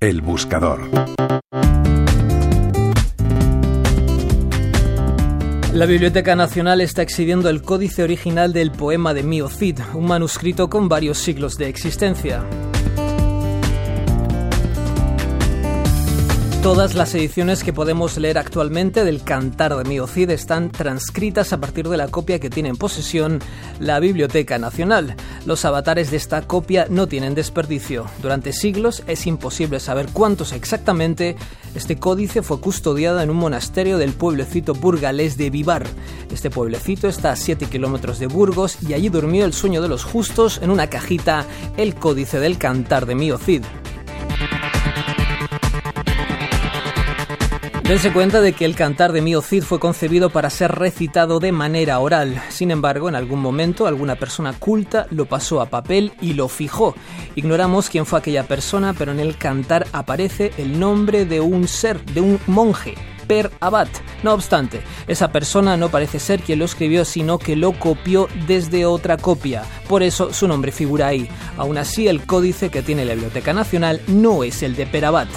El buscador. La Biblioteca Nacional está exhibiendo el códice original del poema de Mio Cid, un manuscrito con varios siglos de existencia. Todas las ediciones que podemos leer actualmente del Cantar de Mio Cid están transcritas a partir de la copia que tiene en posesión la Biblioteca Nacional. Los avatares de esta copia no tienen desperdicio. Durante siglos es imposible saber cuántos exactamente. Este códice fue custodiado en un monasterio del pueblecito burgalés de Vivar. Este pueblecito está a 7 kilómetros de Burgos y allí durmió el sueño de los justos en una cajita el códice del Cantar de Mio Dense cuenta de que el cantar de Mio Cid fue concebido para ser recitado de manera oral. Sin embargo, en algún momento alguna persona culta lo pasó a papel y lo fijó. Ignoramos quién fue aquella persona, pero en el cantar aparece el nombre de un ser, de un monje, Per Abad. No obstante, esa persona no parece ser quien lo escribió, sino que lo copió desde otra copia. Por eso su nombre figura ahí. Aún así, el códice que tiene la Biblioteca Nacional no es el de Per Abad.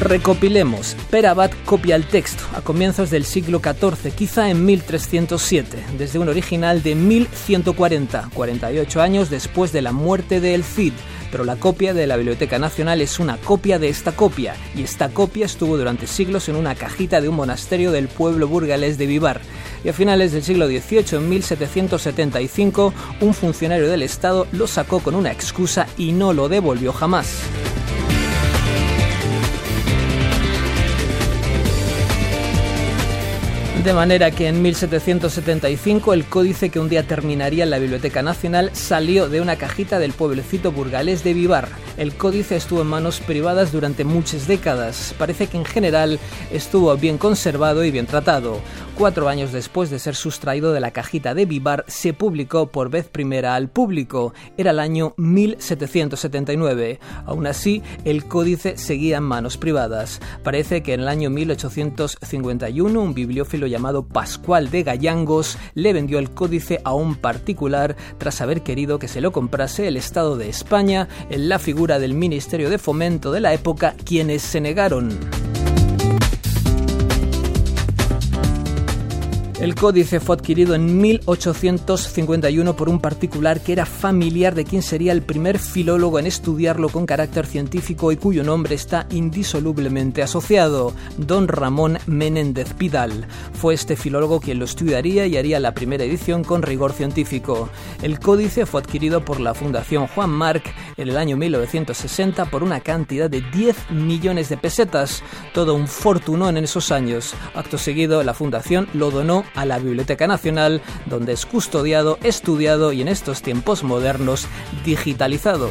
Recopilemos. Perabat copia el texto a comienzos del siglo XIV, quizá en 1307, desde un original de 1140, 48 años después de la muerte de El Cid. Pero la copia de la Biblioteca Nacional es una copia de esta copia, y esta copia estuvo durante siglos en una cajita de un monasterio del pueblo burgalés de Vivar. Y a finales del siglo XVIII, en 1775, un funcionario del Estado lo sacó con una excusa y no lo devolvió jamás. De manera que en 1775 el códice que un día terminaría en la Biblioteca Nacional salió de una cajita del pueblecito burgalés de Vivar. El códice estuvo en manos privadas durante muchas décadas. Parece que en general estuvo bien conservado y bien tratado. Cuatro años después de ser sustraído de la cajita de Vivar, se publicó por vez primera al público. Era el año 1779. Aún así, el códice seguía en manos privadas. Parece que en el año 1851 un bibliófilo llamado Pascual de Gallangos le vendió el códice a un particular tras haber querido que se lo comprase el Estado de España en la figura del Ministerio de Fomento de la época, quienes se negaron. El códice fue adquirido en 1851 por un particular que era familiar de quien sería el primer filólogo en estudiarlo con carácter científico y cuyo nombre está indisolublemente asociado, don Ramón Menéndez Pidal. Fue este filólogo quien lo estudiaría y haría la primera edición con rigor científico. El códice fue adquirido por la Fundación Juan Marc en el año 1960 por una cantidad de 10 millones de pesetas, todo un fortunón en esos años. Acto seguido, la fundación lo donó a la Biblioteca Nacional, donde es custodiado, estudiado y en estos tiempos modernos digitalizado.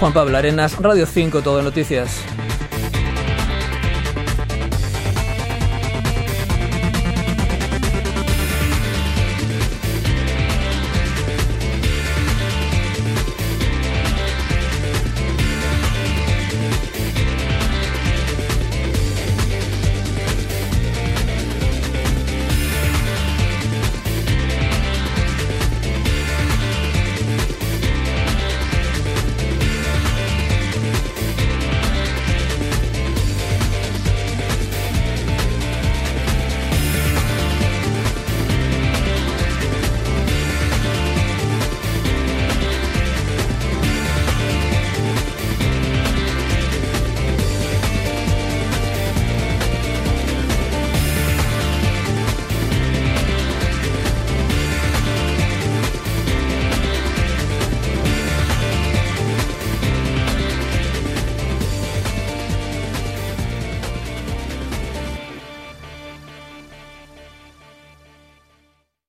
Juan Pablo Arenas, Radio 5, Todo Noticias.